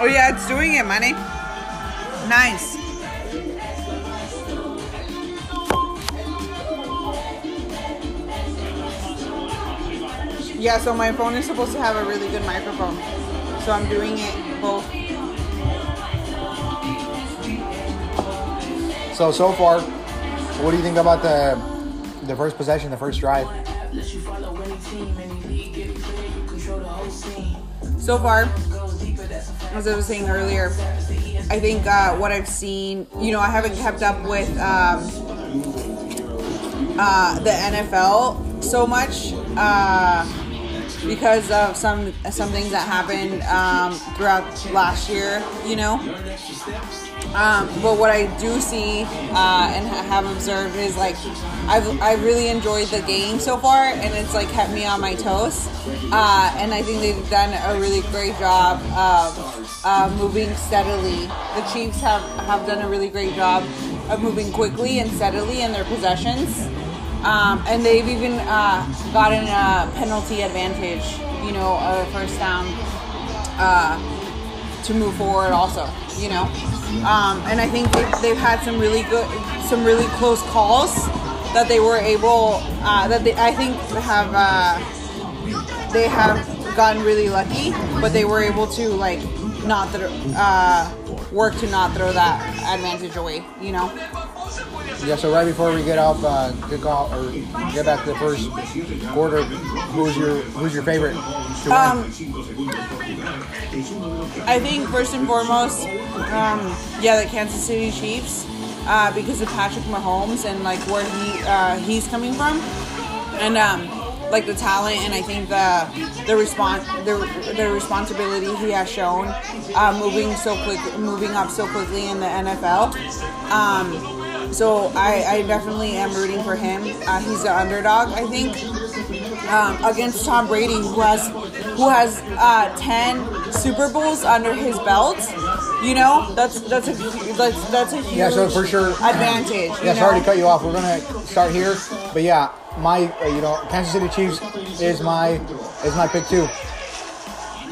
Oh yeah, it's doing it, money. Nice. Yeah, so my phone is supposed to have a really good microphone. So I'm doing it both. So so far, what do you think about the the first possession, the first drive? So far, as I was saying earlier, I think uh, what I've seen, you know, I haven't kept up with um, uh, the NFL so much uh, because of some some things that happened um, throughout last year, you know. Um, but what I do see uh, and have observed is like I've I really enjoyed the game so far, and it's like kept me on my toes. Uh, and I think they've done a really great job of uh, moving steadily. The Chiefs have have done a really great job of moving quickly and steadily in their possessions. Um, and they've even uh, gotten a penalty advantage, you know, a first down uh, to move forward also you know um, and i think they, they've had some really good some really close calls that they were able uh, that they i think have uh, they have gotten really lucky but they were able to like not throw, uh, work to not throw that advantage away you know Yeah. So right before we get off, uh, kick off or get back to the first quarter, who's your who's your favorite? Um, I think first and foremost, um, yeah, the Kansas City Chiefs, uh, because of Patrick Mahomes and like where he uh, he's coming from, and um, like the talent and I think the the response the, the responsibility he has shown, uh, moving so quick, moving up so quickly in the NFL. Um, so I, I definitely am rooting for him. Uh, he's the underdog, I think um, against Tom Brady, who has who has uh, ten Super Bowls under his belt. You know, that's that's a that's that's a huge Yeah, so for sure- advantage. Yeah, sorry know? to cut you off. We're gonna start here, but yeah, my uh, you know Kansas City Chiefs is my is my pick too.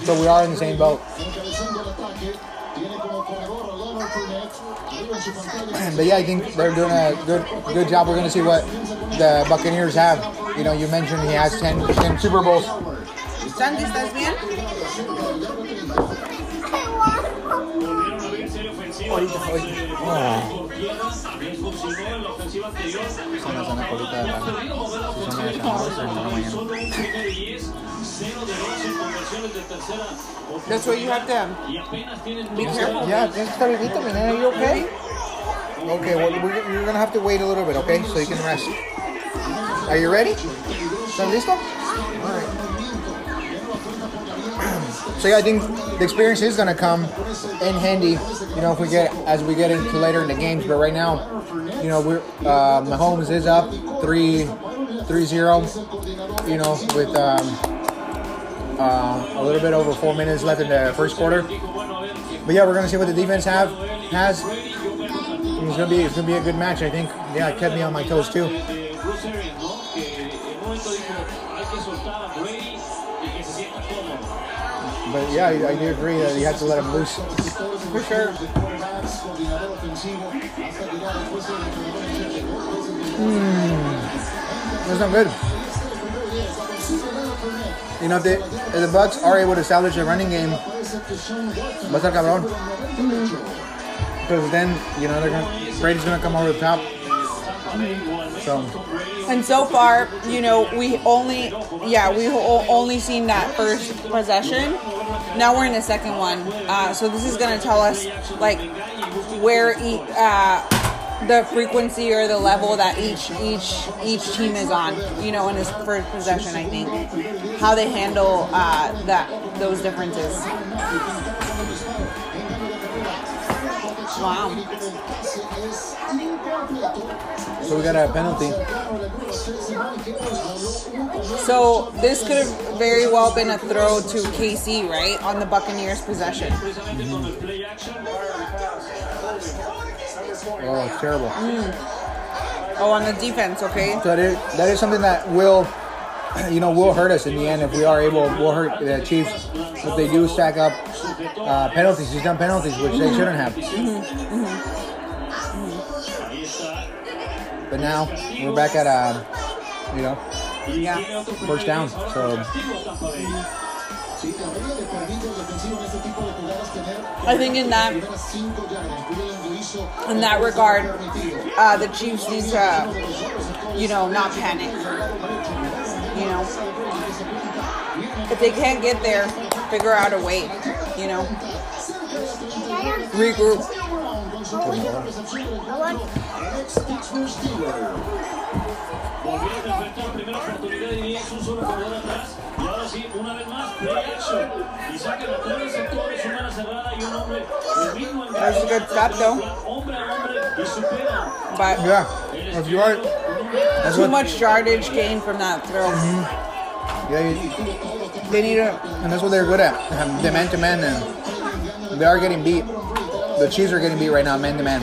So we are in the same boat. But yeah, I think they're doing a good good job. We're gonna see what the Buccaneers have. You know, you mentioned he has 10, 10 Super Bowls. Sandy, ¿estás bien? Ahorita, ahorita. Son las de la zona de San José en la mañana. That's why you have to be careful. Yeah, tienes que estar mi nena. Are you okay? Okay, well, we're, you're gonna have to wait a little bit, okay? So you can rest. Are you ready? ¿Estás listo? Alright. So yeah, I think the experience is gonna come in handy, you know, if we get as we get into later in the games. But right now, you know, we're uh, Mahomes is up three, three zero. You know, with um, uh, a little bit over four minutes left in the first quarter. But yeah, we're gonna see what the defense have has. It's gonna be it's gonna be a good match. I think. Yeah, it kept me on my toes too. But yeah, I, I do agree that you have to let him loose. For sure. Hmm. That's not good. You know, if, they, if the Bucks are able to establish a running game, va a estar cabrón. Because then, you know, they're gonna, Brady's gonna come over the top. So, And so far, you know, we only, yeah, we o- only seen that first possession. Now we're in the second one. Uh, so this is going to tell us, like, where uh, the frequency or the level that each each each team is on. You know, in this first possession, I think how they handle uh, that those differences. Wow. So we got a penalty. So this could have very well been a throw to KC, right, on the Buccaneers' possession. Oh, it's terrible. Mm. Oh, on the defense, okay. So that is, that is something that will you know, will hurt us in the end if we are able. Will hurt the Chiefs if they do stack up uh, penalties. He's done penalties, which they shouldn't have. Mm-hmm. Mm-hmm. But now we're back at uh, you know Yeah. first down. So I think in that in that regard, uh, the Chiefs need to, you know, not panic. You know, if they can't get there, figure out a way. You know, regroup. Volviendo a enfrentar primera oportunidad y es un solo jugador atrás. Y ahora sí, una vez más, play action. Y sacan a tres receptores, una ala cerrada y un hombre. El mismo en That a good step, though. hombre a hombre y superan. But yeah, if you are, that's too much yardage gained from that throw. Yeah, you, They need to. and that's what they're good at. um, The man to man, and they are getting beat. The Chiefs are getting beat right now, man to man.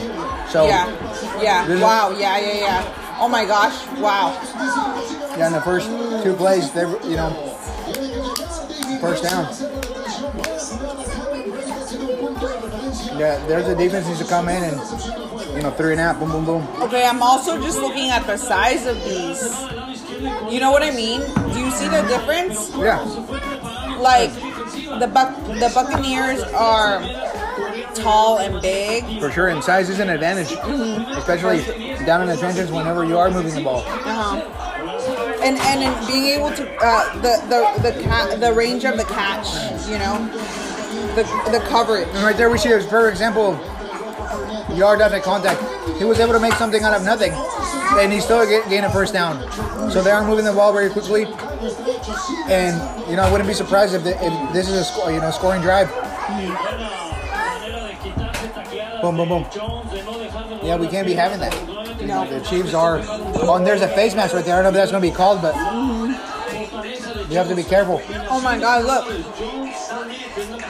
So Yeah. Yeah. Wow. Yeah. Yeah. Yeah. Oh my gosh. Wow. Yeah, in the first two plays, they were, you know, first down. Yeah, there's a defense needs to come in and, you know, three and out, boom, boom, boom. Okay, I'm also just looking at the size of these. You know what I mean? Do you see the difference? Yeah, Like the buck the Buccaneers are tall and big. for sure. And size is an advantage, especially down in the trenches whenever you are moving the ball. Uh-huh. And and in being able to uh, the the the ca- the range of the catch, you know, the the coverage. And right there we see a perfect example of yard after contact. He was able to make something out of nothing, and he still get, gained a first down. So they are moving the ball very quickly, and you know I wouldn't be surprised if, the, if this is a you know scoring drive. Boom, boom, boom. Jones, de no dejar de Yeah, we can't be having that. No. The Chiefs are. Oh, and there's a face mask right there. I don't know if that's going to be called, but you have to be careful. Oh my God! Look,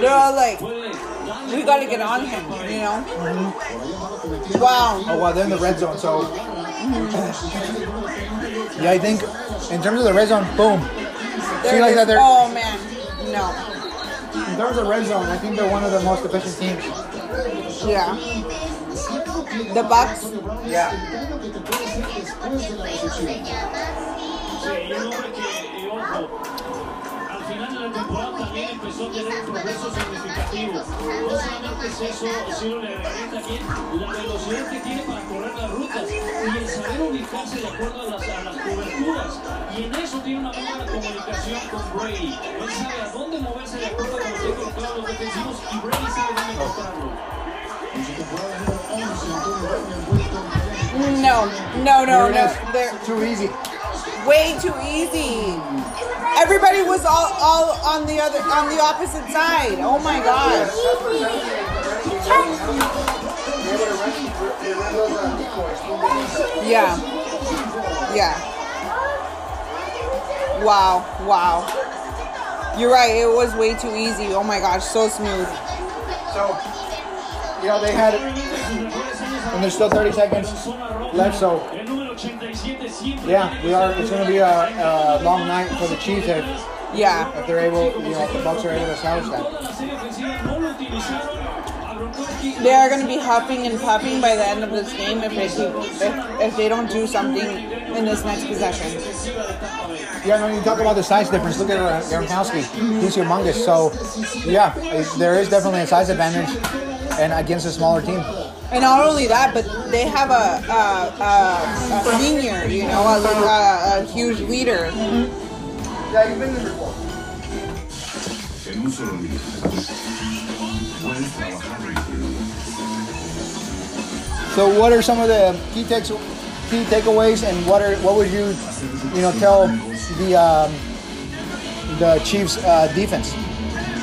they're all like, we got to get on him, you know. Mm-hmm. Wow. Oh, wow, they're in the red zone, so. Yeah, I think in terms of the red zone, boom. There See, like that, they're- Oh man, no. In terms of red zone, I think they're one of the most efficient teams. Yeah. The Bucks. Yeah. Sí, la temporada también empezó a tener un progreso significativo. No solamente es eso, sino le agregué también la velocidad que tiene para correr las rutas y el saber ubicarse de acuerdo a las, a las coberturas. Y en eso tiene una muy buena comunicación con Brady. Él sabe a dónde moverse de acuerdo a los que colocados los defensivos y Brady sabe dónde encontrarlo. No, no, no, no. They're Too easy. way too easy. Everybody was all, all on the other on the opposite side. Oh my gosh. Yeah. Yeah. Wow. Wow. You're right. It was way too easy. Oh my gosh, so smooth. So, you know, they had it, and there's still 30 seconds left, so El número 87 siempre yeah, we are. It's going to be a, a long night for the Chiefs if, Yeah. if they're able, you know, if the Bucks are able to establish that. la serie ofensiva no lo utilizaron. A Gronkowski They are going to be huffing and puffing by the end of this game if they keep, if, if they don't do something in this next possession. Yeah, when you talk about the size difference, look at Gronkowski. He's humongous. So, yeah, there is definitely a size advantage, and against a smaller team. And not only that, but they have a a, a, a senior, you know, a, a, a huge leader. Yeah, you've been there before. En un solo día, puedes trabajar en So, what are some of the key takes, key takeaways, and what are what would you, you know, tell the um, the Chiefs uh, defense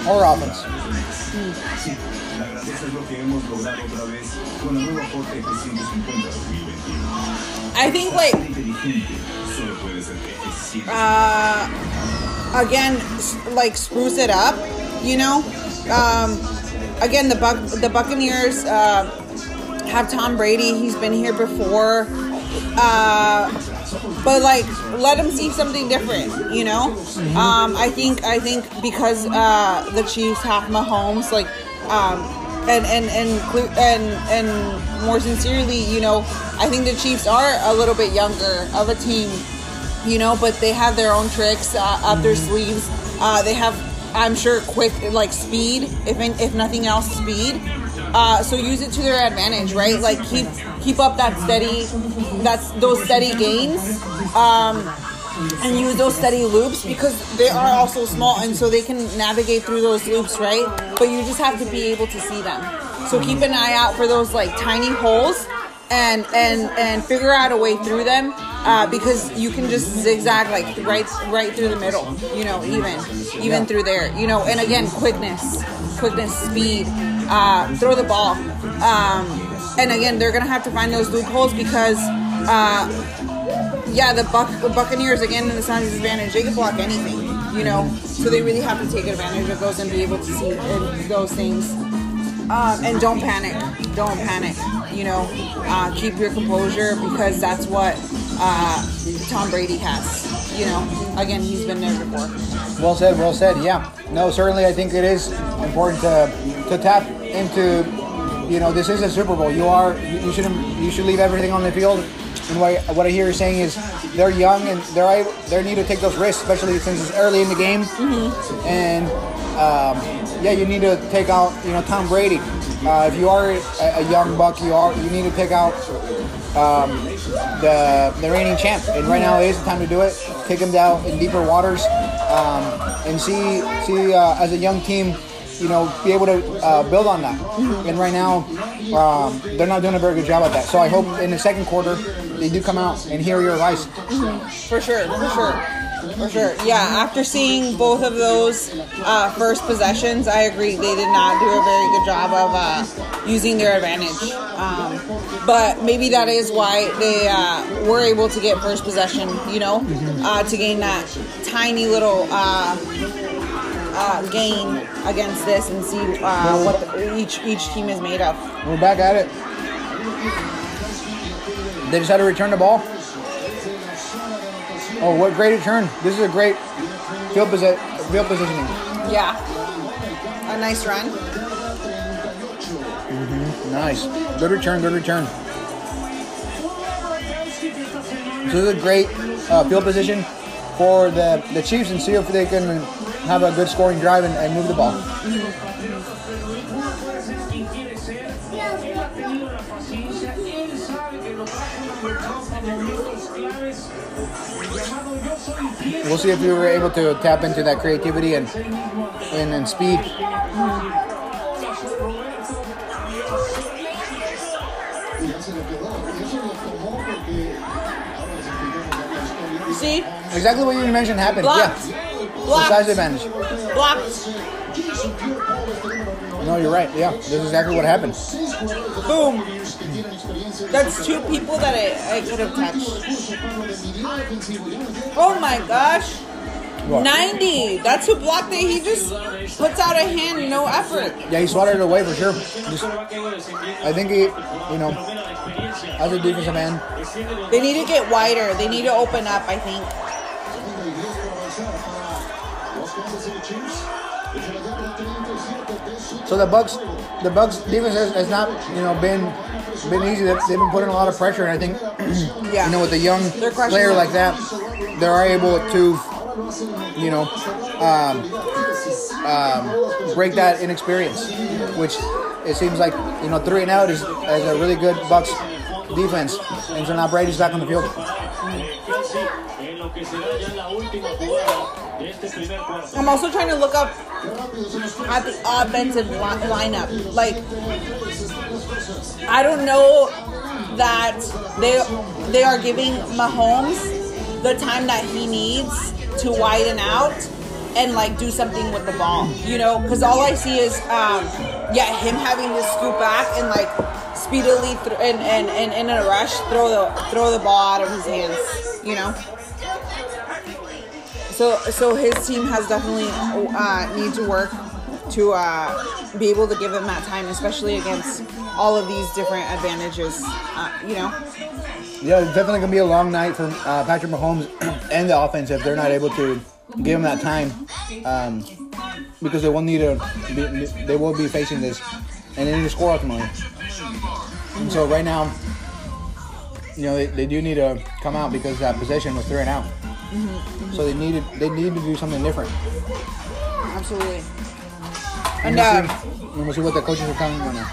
or offense? La grandeza es lo que hemos logrado otra vez con la nueva Ford F-150 2021. I think like Inteligente solo puede ser eficiente. uh, again, like spruce it up, you know. Um, again, the Buc- the Buccaneers uh, have Tom Brady. He's been here before. Uh, but like let them see something different. You know, um, I think I think because uh, the Chiefs have Mahomes, like. Um, and and and and and more sincerely, you know, I think the Chiefs are a little bit younger of a team, you know, but they have their own tricks uh, up their sleeves. Uh, they have, I'm sure, quick like speed, if if nothing else, speed. Uh, so use it to their advantage, right? Like keep keep up that steady, that's those steady gains. Um, and use those steady loops because they are also small and so they can navigate through those loops, right? But you just have to be able to see them. So keep an eye out for those like tiny holes and and and figure out a way through them uh, because you can just zigzag like right right through the middle, you know, even even through there, you know. And again, quickness, quickness, speed, uh, throw the ball. Um, and again, they're gonna have to find those loopholes because. Uh, yeah, the the Buccaneers again in the Suns' advantage. They can block anything, you know. So they really have to take advantage of those and be able to see those things. Um, and don't panic. Don't panic. You know, uh, keep your composure because that's what uh, Tom Brady has. You know, again, he's been there before. Well said, well said. Yeah. No, certainly I think it is important to to tap into you know, this is a Super Bowl. You are you shouldn't you should leave everything on the field. And what I, what I hear you saying is they're young and they're they need to take those risks, especially since it's early in the game. And um, yeah, you need to take out you know Tom Brady. Uh, if you are a, a young buck, you are you need to take out um, the the reigning champ. And right now is the time to do it. Take him down in deeper waters um, and see see uh, as a young team, you know, be able to uh, build on that. And right now, um, they're not doing a very good job at that. So I hope in the second quarter they do come out and hear your advice. For sure, for sure. For sure. Yeah, after seeing both of those uh, first possessions, I agree they did not do a very good job of uh, using their advantage. Um, but maybe that is why they uh, were able to get first possession, you know, uh, to gain that tiny little uh, gain against this and see uh, what the, each each team is made of. We're back at it. They just had to return the ball. Oh, what great return! This is a great field, posi- field positioning. Yeah. A nice run. Mhm. Nice. Good return, good return. So this is a great uh, field position for the, the Chiefs and see if they can have a good scoring drive and, and move the ball. quien quiere ser, él ha tenido la paciencia, él sabe que los va a convertir en momentos claves. Llamado yo soy fiel. We'll see if we were able to tap into that creativity and and, and speed. See? Exactly what you mentioned happened. Blocked. Yeah. The Blocked. size advantage. Blocked. No, you're right. Yeah, this is exactly what happened. Boom. That's two people that I, I could have touched. Oh my gosh. What? 90. That's who blocked it. He just puts out a hand, no effort. Yeah, he swatted it away for sure. Just, I think he, you know, as a defensive man. They need to get wider. They need to open up, I think. So the Bucks, the Bucks defense has, has not, you know, been been easy. They've, been putting a lot of pressure, and I think, Yeah. you know, with a young player like that, they're able to, you know, um, um, break that inexperience, which it seems like you know three and out is, is a really good Bucks defense, and so now Brady's back on the field. En lo que será ya la última jugada de este primer cuarto. I'm also trying to look up at the offensive li- lineup. Like, I don't know that they they are giving Mahomes the time that he needs to widen out and like do something with the ball. You know, because all I see is um, yeah him having to scoop back and like speedily th- and, and and in a rush throw the throw the ball out of his hands. You know. So, so his team has definitely uh, need to work to uh, be able to give him that time, especially against all of these different advantages. Uh, you know, Yeah, it's definitely gonna be a long night for uh, Patrick Mahomes and the offense if they're not able to give him that time, um, because they will need to. Be, they will be facing this, and they need to score ultimately. So right now, you know, they, they do need to come out because that possession was three and out. So they needed they need to do something different. Absolutely. And And we'll, uh, see, we'll see what the coaches are telling them now.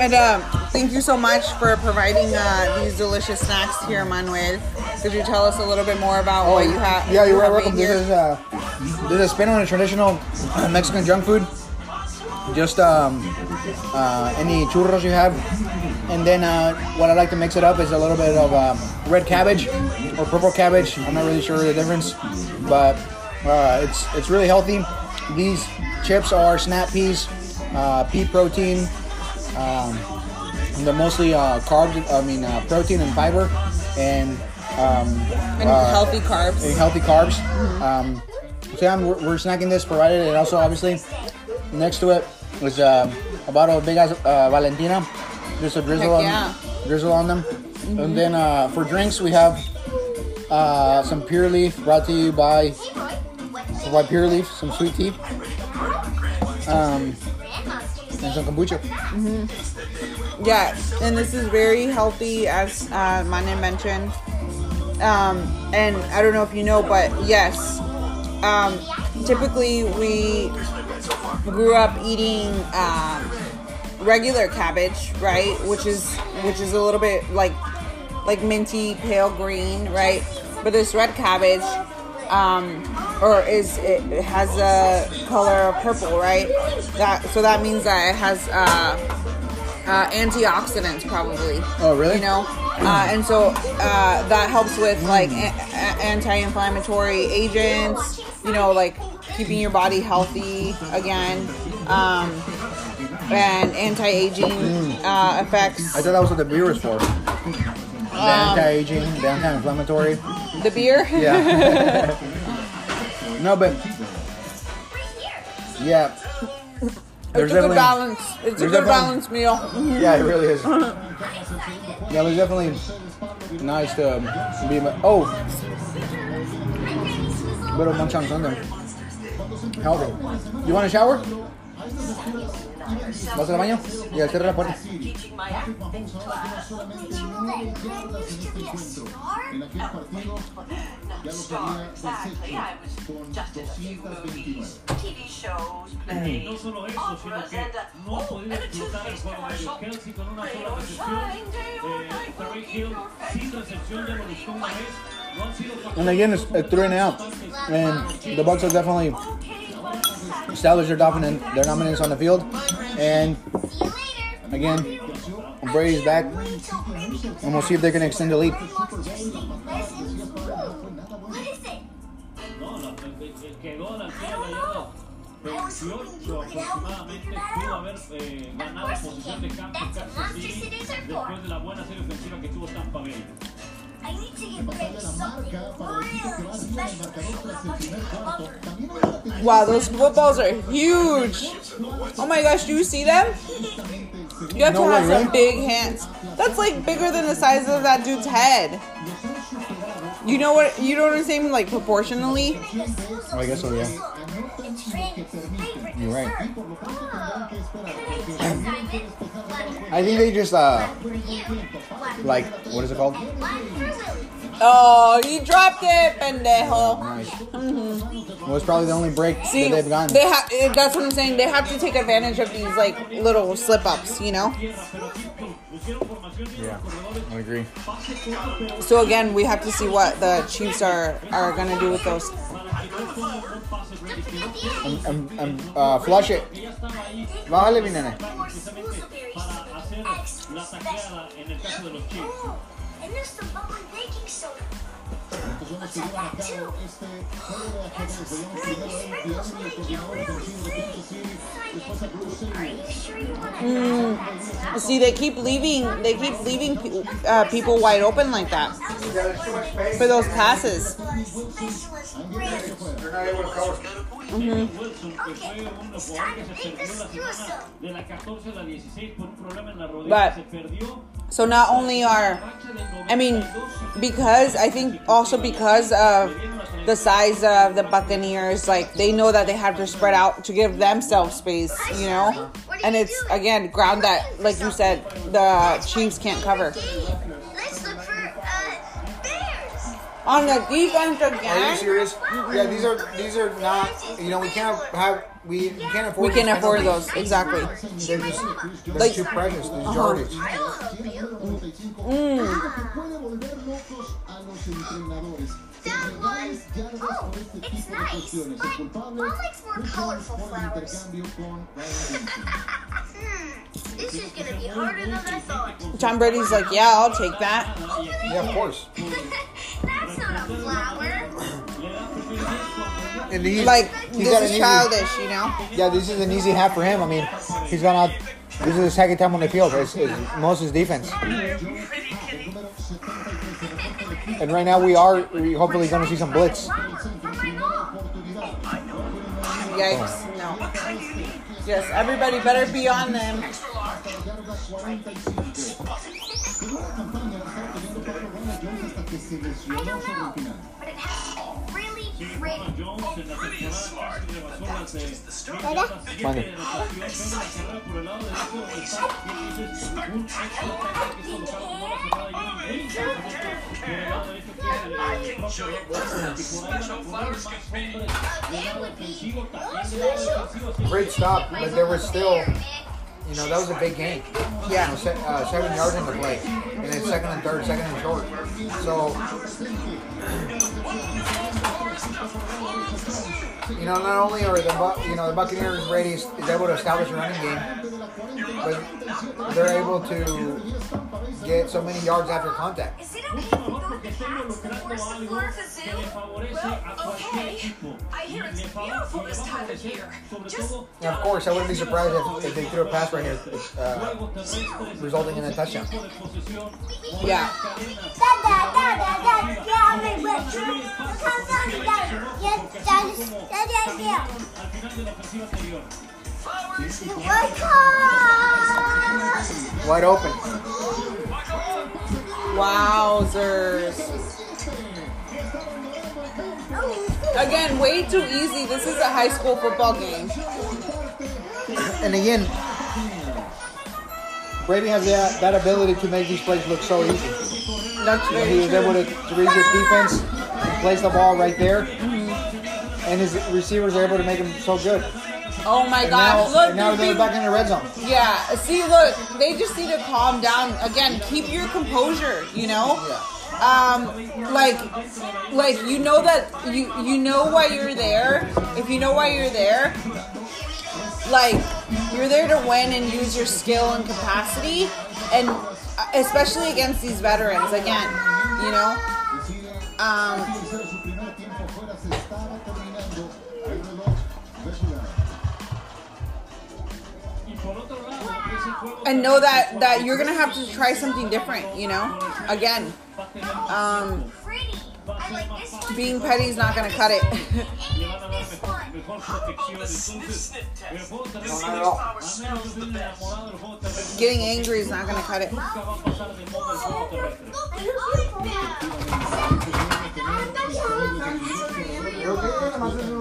and um, thank you so much for providing uh, these delicious snacks here, Manuel. Could you tell us a little bit more about what you have? Oh, Yeah, you're you have welcome. made This here? is uh, this is a spin on a traditional uh, Mexican junk food. Just um, uh, any churros you have, and then uh, what I like to mix it up is a little bit of um, red cabbage or purple cabbage. I'm not really sure the difference, but uh, it's it's really healthy. These chips are snap peas, uh, pea protein. Um, they're mostly uh, carbs. I mean uh, protein and fiber, and um, and healthy carbs. and healthy carbs. Um, so yeah, we're, we're snacking this provided, and also obviously next to it is um, a bottle of big ass uh, Valentina, just a drizzle on yeah. drizzle on them. And then uh, for drinks we have uh, some Pure Leaf brought to you by by Pure Leaf, some sweet tea, um, and some kombucha. Yeah, and this is very healthy, as uh, Mane mentioned. Um, and I don't know if you know, but yes, um, typically we grew up eating um, regular cabbage, right? Which is which is a little bit like like minty pale green, right? But this red cabbage, um, or is it, it has a color of purple, right? That so that means that it has uh, uh, antioxidants, probably. Oh, really? You know, uh, and so uh, that helps with like a- a- anti-inflammatory agents. You know, like keeping your body healthy again. Um, and anti-aging uh, effects. I thought that was what the beer was for. The Um, anti-aging, the anti-inflammatory. The beer. Yeah. no, but yeah. It's a good balance. It's a good balance meal. Yeah, it really is. Yeah, it was definitely nice to be. Oh, little munch on Sunday. Healthy. You want a shower? ¿Vas al baño? Ya, cierra la puerta. Exactly. I was just in a few movies, TV shows, plays. No solo eso, operas, sino que and, uh, no ha oh, podido and a disfrutar el toothpaste juego de commercial. Kelce con una Rain sola or recepción. shine, day or Eh, night, Tyreek keep Hill your face sin recepción ya lo buscó una vez. And again, it's, it's three and out. And the Bucks have definitely established their dominance, their dominance on the field. And again, Brady's back. And we'll see if they can extend the lead. No, la, quedó a la altura de la yarda 28 aproximadamente. Pudo haber eh, ganado posición de campo Kansas City. I need to get ready something. Wow, those footballs are huge. Oh my gosh, do you see them? You have No to have way, some really? big hands. That's like bigger than the size of that dude's head. You know what? You know what I'm saying? Like proportionally. Oh, I guess so, yeah. It's Randy's favorite You're right. dessert. Oh, great assignment. I think they just, uh, like, what is it called? One for Lily. Oh, you dropped it, pendejo. Nice. Well, it's probably the only break See, that they've gotten. they have. That's what I'm saying. They have to take advantage of these like little slip ups, you know. Pusieron formación y Yeah, I agree. pase corto, pero So again, we have to see what the Chiefs are are gonna do with those. Para que no fuera un buen pase Brady Hill. Um, um, um, uh, flush it. Ella estaba ahí Bájale, mi nene. precisamente para hacer la tacleada en el caso de los To See, they keep leaving. They keep leaving uh, people wide open like that for those passes. specialist risk? They're not able to cover. Wilson, que Okay, fue un it's jugador time que to se make perdió this la semana gruesome. de la 14 a la 16 por un problema en la rodilla. But- So not only are, I mean, because I think also because of the size of the Buccaneers, like they know that they have to spread out to give themselves space, you know. And it's again ground that, like you said, the Chiefs can't cover. Let's look for uh, bears. On the defense Are you serious? Yeah, these are these are not. You know, we can't have we, we can't afford. we can these afford penalties. those exactly. They're just they're Like- too precious. These Uh-huh. yardage. I will help you. Mm. puede volver locos a los entrenadores. That one. Oh, it's nice. But culpable mom likes more colorful flowers. intercambio con Ryan Jensen. Hmm. This is gonna be harder than I thought. Tom Brady's like, yeah, I'll take that. Yeah, of course. That's not a flower. And he's, Like he's this is easy- childish, you know. Yeah, this is an easy half for him. I mean, he's gonna. This is the second time on the field. It's, it's most of his defense. And right now we are we hopefully going to see some blitz. Yikes! No. Yes, everybody better be on them. I don't know, but it has to be really pretty. Jones en la temporada casi rebasó las de Mande. de rotación, pega la carrera por el lado derecho, está, y dices, un extra tackle que es colocado como la cerrada y un muy interesante por el lado derecho que es el propio Rob Wilson, y por ahí van a poner más hombres del lado defensivo, también del lado defensivo, así Great stop, but there was still, you know, that was a big game. You know, se- uh, seven yards in the play, and then second and third, second and short. So, you know, not only are the you know the Buccaneers Brady is, is able to establish a running game, but they're able to get so many yards after contact. Is it okay to go to the cats before Sephora que le Zoo? favorece a cualquier. I hear it's Y le fa- beautiful this time of year. Just todo, And of course, I wouldn't be surprised if, if they threw a pass right here, uh, resulting in a touchdown. tiempo de posesión, Yeah. wide open. Wowzers. Again, way too easy. This is a high school football game. And again, Brady has that, that ability to make these plays look so easy. That's He very was able to, to read his defense and place the ball right there. Mm-hmm. And his receivers are able to make him so good. Oh my And gosh. now, Look, now they're they're back in the red zone. Yeah, see, look, they just need to calm down. Again, keep your composure, you know? Yeah. Um, like, like you know that you you know why you're there. If you know why you're there, like you're there to win and use your skill and capacity, and especially against these veterans. Again, you know. Um, and know that that you're gonna have to try something different. You know. Again, um, being petty is not gonna cut it. Getting angry is not gonna cut it. nunca va a pasar de moda el juego terrestre. What are you doing?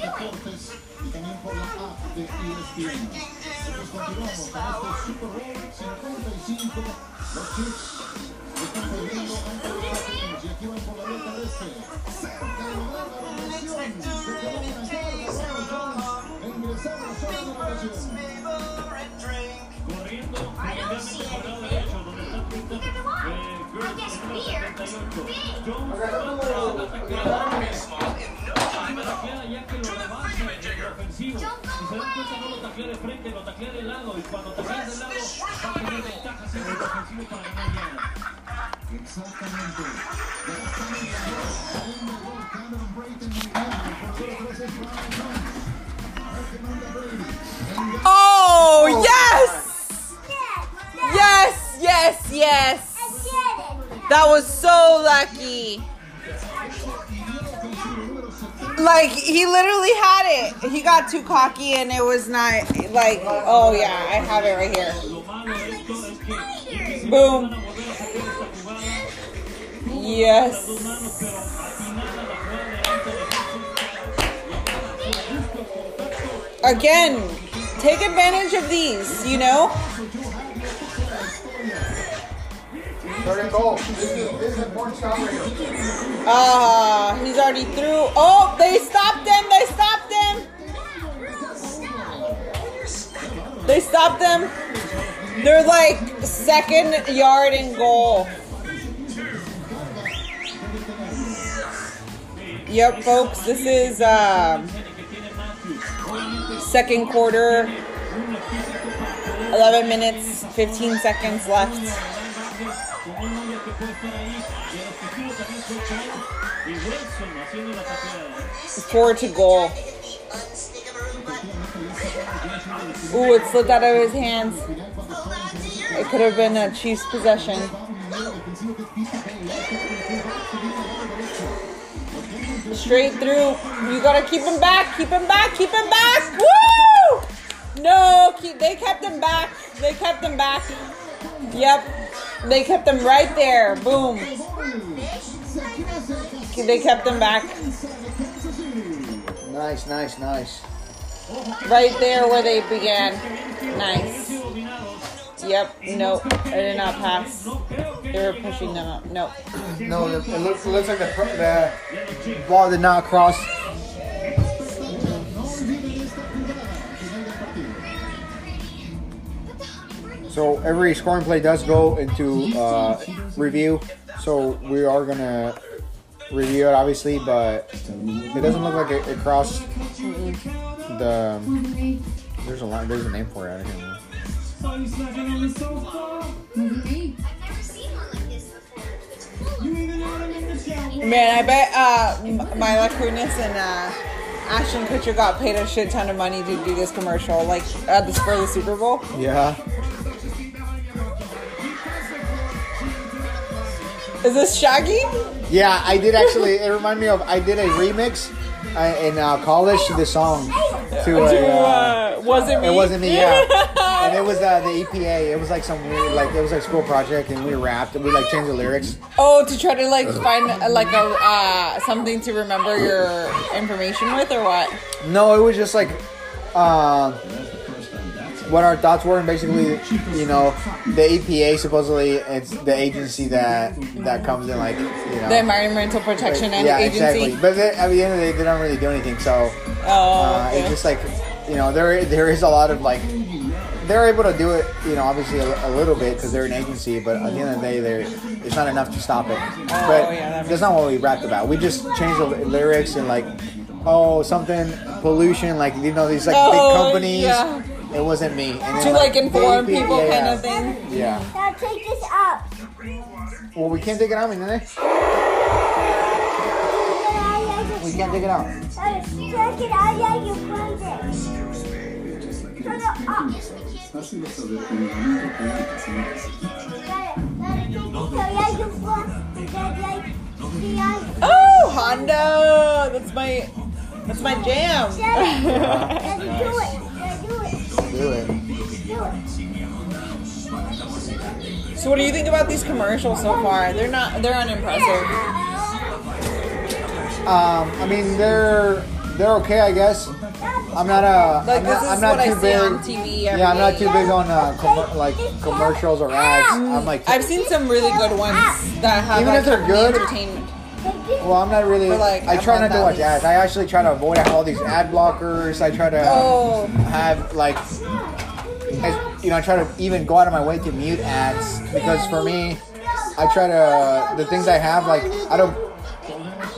Deportes y también por la app de ESPN. Nosotros continuamos con este Super Bowl 55. Los Chiefs están perdiendo ante los Buccaneers y aquí van por la vía terrestre. Cerca de lograr la anotación. Se quedó en la yarda. Ronald Jones Corriendo, por el lado derecho, donde está I. eh, Gertz, I guess número beer 78. is big. Jones, va a atacar. me taclea ya que lo en el. Si se dan cuenta, no lo taclea de frente, lo taclea de lado. Y cuando taclea de lado, va a tener ventaja el. Exactamente. Ya están en la segundo gol. Cameron Brayton en el medio. Por Oh, yes! Yes, Yes, yes, yes. I did it. That was so lucky. Like he literally had it. He got too cocky and it was not like oh yeah, I have it right here. Lo malo de esto es que Boom. van a volver a sacar esta jugada. Yes. Dos manos, pero atinada la jugada de Anthony Again, take advantage of these, you know? Third and goal. This is, this is important stop right here. Ah, he's already through. Oh, they stopped him. They stopped him. They stopped them. They're like second yard and goal. Yep, folks. This is um, second quarter. 11 minutes, 15 seconds left. Four to goal. Ooh, it slipped out of his hands. It could have been a Chiefs possession. Straight through. You gotta keep him back. Keep him back. Keep him back. Woo! No, keep, they kept him back. They kept him back. Yep. They kept him right there. Boom. They kept him back. Nice, nice, nice. Right there where they began. Nice. Yep, nope. I did not pass. They were pushing them up. No. No, it looks, it looks like the, the ball did not cross. So every scoring play does go into uh, review. So we are gonna review it, obviously, but it doesn't look like it, it crossed the. There's a line. There's a name for it. I don't know. Man, I bet uh, Mila Kunis and uh, Ashton Kutcher got paid a shit ton of money to do this commercial, like at the for the Super Bowl. Yeah. Is this Shaggy? Yeah, I did actually. It reminded me of. I did a remix uh, in uh, college to the song. To To, a, uh, uh, wasn't me. it wasn't me, yeah. and it was uh, the EPA. It was like some weird, like it was like school project, and we rapped and we like changed the lyrics. oh, to try to like find uh, like a uh, something to remember your information with, or what? No, it was just like uh, what our thoughts were, and basically, you know, the EPA supposedly it's the agency that that comes in like you know. The Environmental Protection and yeah, Agency. exactly. But they, at the end of the day, they don't really do anything. So Oh, uh, okay. it's just like you know, there there is a lot of like they're able to do it. You know, obviously a, a little bit because they're an agency. But at the end of the day, there it's not enough to stop it. Oh, but Oh, yeah, that that's not what we rapped about. We just changed the lyrics and like oh something pollution like you know these like Oh, big companies. yeah. It wasn't me. And then, to like the inform EP people, yeah, kind of thing. Yeah. Now take this out. Well, we can't take it out, nene. We can't take it out. Take it out, yeah, you put it. Oh, Hondo! That's my that's my jam. So, what do you think about these commercials so far? They're not they're unimpressive. Um, I mean, they're they're okay, I guess. I'm not a. Like I'm this not, is I'm not what too I see big. on TV. Every yeah, I'm not day. too big on uh, com- like commercials or ads. I'm like, I've seen some really good ones that have Even like if they're good- entertainment. well, I'm not really. Or, like, I try not not to watch ads. I actually try to avoid all these ad blockers. I try to Oh. have like, as, you know, I try to even go out of my way to mute ads because for me, I try to the things I have like I don't.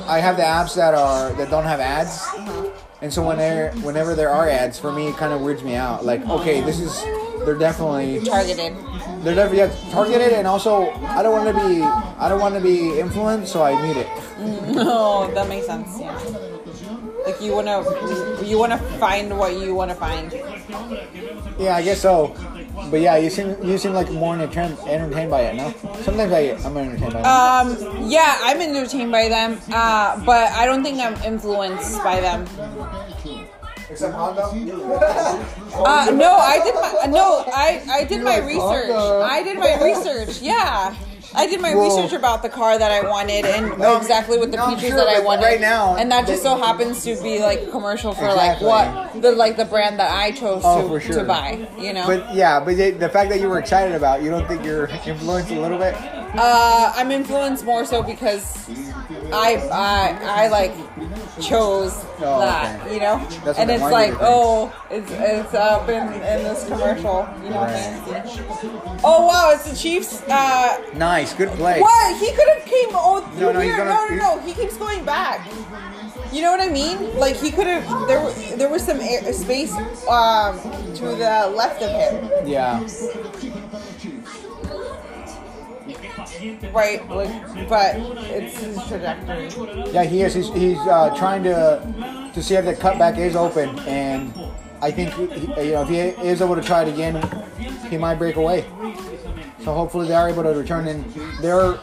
I have the apps that are that don't have ads, and so when there whenever there are ads, for me it kind of weirds me out. Like, okay, this is they're definitely Targeted. they're definitely yeah, targeted, and also I don't want to be I don't want to be influenced, so I mute it. No, that makes sense. Yeah. Like you wanna, you wanna find what you wanna find. Yeah, I guess so. But yeah, you seem you seem like more entertained entertained by it. No, sometimes I I'm entertained by it. Um, yeah, I'm entertained by them, uh, but I don't think I'm influenced by them. Except Honda. Uh, no, I did my no, I I did my research. I did my research. Yeah. I did my Well- research about the car that I wanted and No, exactly what the no, features sure, that I but wanted. right now, and that just so happens to be like commercial for Exactly. like what the like the brand that I chose Oh, to, for sure. to buy. You know, But yeah, but the the fact that you were excited about, you don't think you're influenced a little bit? uh, I'm influenced more so because I I I like chose Oh, that. okay. You know, That's and it's like oh, it's it's up in in this commercial. You know, Right. fancy. Oh wow, it's the Chiefs. Uh, Nice, good play. What? He could have came oh through No, no, here. gonna- no, no, no. He keeps going back. You know what I mean? Like he could have. There, there was some air, space um, to the left of him, Yeah. Right? Like, but it's his trajectory. Yeah, he is. He's, he's uh, trying to to see if the cutback is open, and I think he, you know if he is able to try it again, he might break away. So hopefully they are able to return. And they're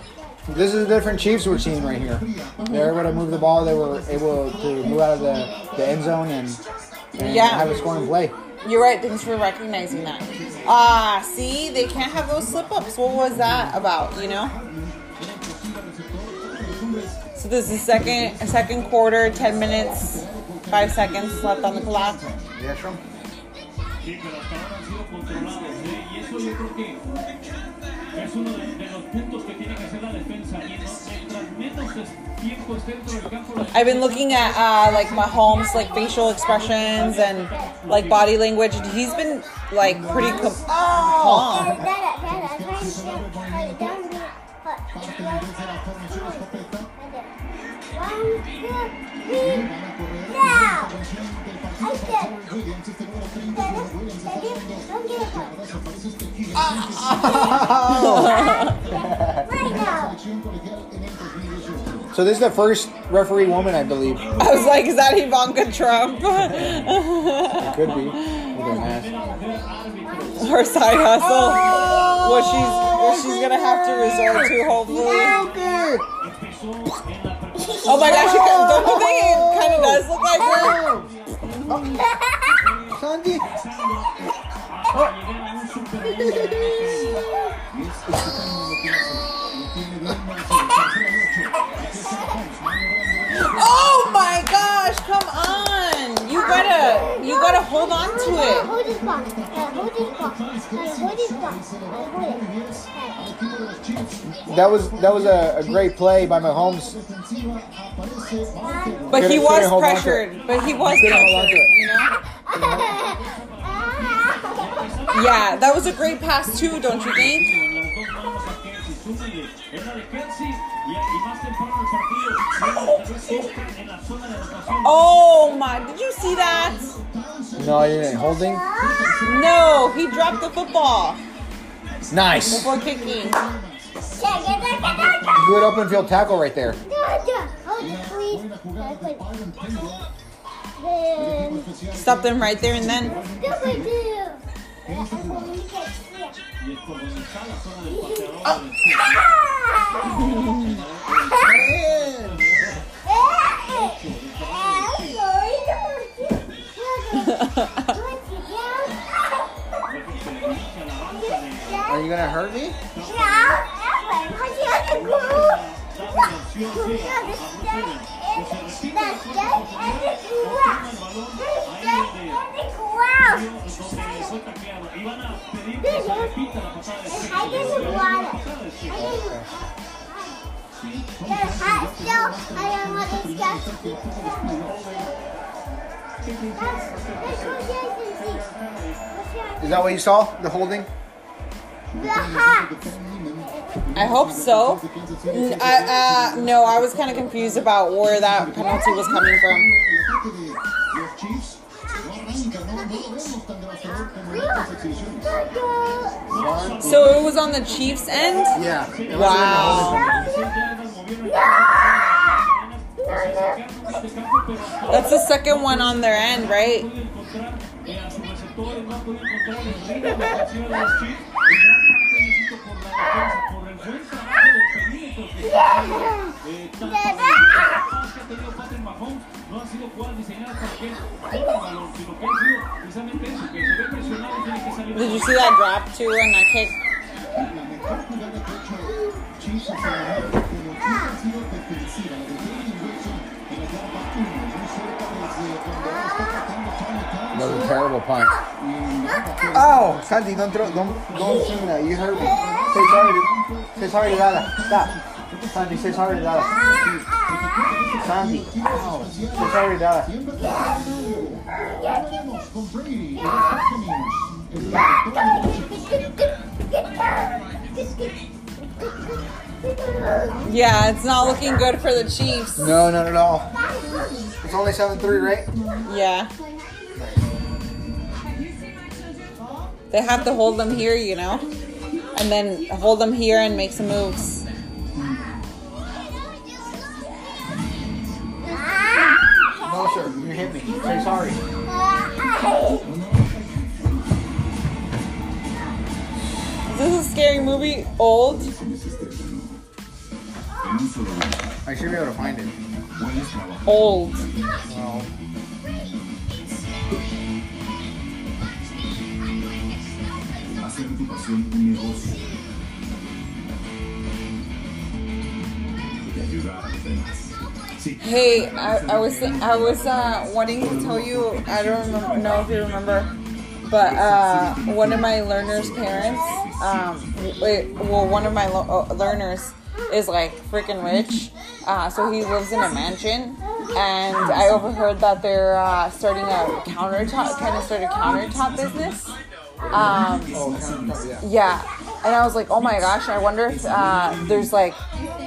this is the different Chiefs we're seeing right here. They're able to move the ball. They were able to move out of the, the end zone and, and Yeah. have a scoring play. You're right. Thanks for recognizing that. Ah, see, they can't have those slip ups. What was that about? You know. So this is second second quarter, ten minutes, five seconds left on the clock. Yeah, sure. Sí, pero hasta ahora han sido controlados, ¿eh? Y eso yo creo que es uno de, de los puntos que tiene que hacer la defensa. Y no- mientras menos es- tiempo esté dentro del campo, la I've been looking at uh, like Mahomes' like facial expressions and like body language. And he's been like pretty com- calm. Dada, So this is the first referee woman, I believe. I was like, is that Ivanka Trump? It could be. With her mask. Her side hustle. Oh! What she's what she's gonna have to resort to, hopefully. Oh my gosh, you can, don't you think it oh! kind of does look like her? Oh! Sandy. Oh my gosh, come on! You gotta you gotta hold on to it. Hold this ball. Uh, Hold this ball. Uh, Hold this ball. Uh, Hold it. That was that was a, a great play by Mahomes. But he Couldn't- was couldn't hold on to pressured. But he was Couldn't hold on to pressured, you know? Yeah, that was a great pass too, don't you think? Oh my, did you see that? No, I didn't. Holding. No, he dropped the football Nice. before kicking. Good open field tackle right there. Stop it, please. Please. Then, Stopped him right there and then. stupid Are you gonna hurt me? donde fue tacleado. Y van a pedir que se repita la patada de Is that what you saw? The holding? The hat. I hope so. I, uh, no, I was kind of confused about where that penalty was coming from. Los Chiefs no arrancan, no, no lo vemos tan devastador como en otras exhibiciones. So it was on the Chiefs' end? Yeah. Wow. That's the second one on their end, right? Did you see that drop too and that kick? Sido defensiva. La de Jalen Wilson en la yarda 1, muy cerca desde donde ahora está atacando Chinatown. That was a terrible punt. Y nada, que Oh, Sandy, don't throw, don't, don't swing that. You hurt me. Say sorry to, say sorry to Dada. Stop. Sandy, say sorry to Dada. Sandy, ow. say sorry to Dada. Ya veremos con Brady los Buccaneers. El director de los Chiefs. Yeah, it's not looking good for the Chiefs. No, not at all. It's only 7-3, right? Yeah. They have to hold them here, you know? And then hold them here and make some moves. No, sir. You hit me. Say sorry. Is this a scary movie? Old? I should be able to find it. Old. Hey, I, I was I was uh, wanting to tell you. I don't remember, know if you remember, but uh, one of my learners' parents, um, well, one of my lo- uh, learners is like freaking rich. Uh, so he lives in a mansion, and I overheard that they're uh, starting a countertop, kind of start a countertop business. Um, yeah, and I was like, oh my gosh, I wonder if uh, there's like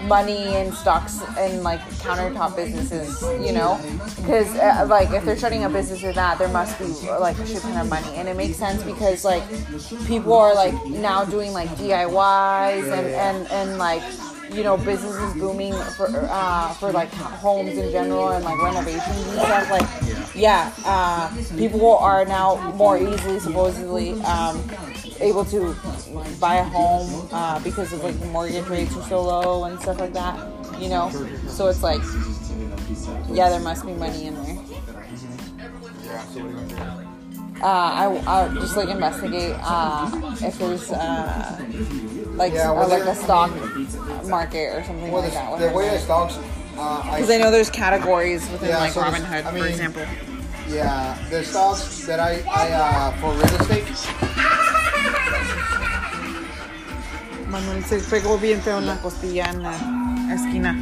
money in stocks and like countertop businesses, you know? Because uh, like if they're starting a business or that, there must be like a shit ton of money, and it makes sense because like people are like now doing like DIYs and and and like you know businesses booming for uh, for like homes in general and like renovations and stuff like yeah uh, people are now more easily supposedly um, able to buy a home uh, because of like the mortgage rates are so low and stuff like that you know? So it's like yeah there must be money in there. Uh, I, I'll just like investigate uh, if there's uh, like Yeah, uh, well, like a stock market or something well, like that. the, way the stocks, uh, I Because I know there's categories within Yeah, like so Robinhood, I for example. Yeah, the stocks that I, I uh, for real estate. Manuel se pegó bien feo en la costilla en la esquina.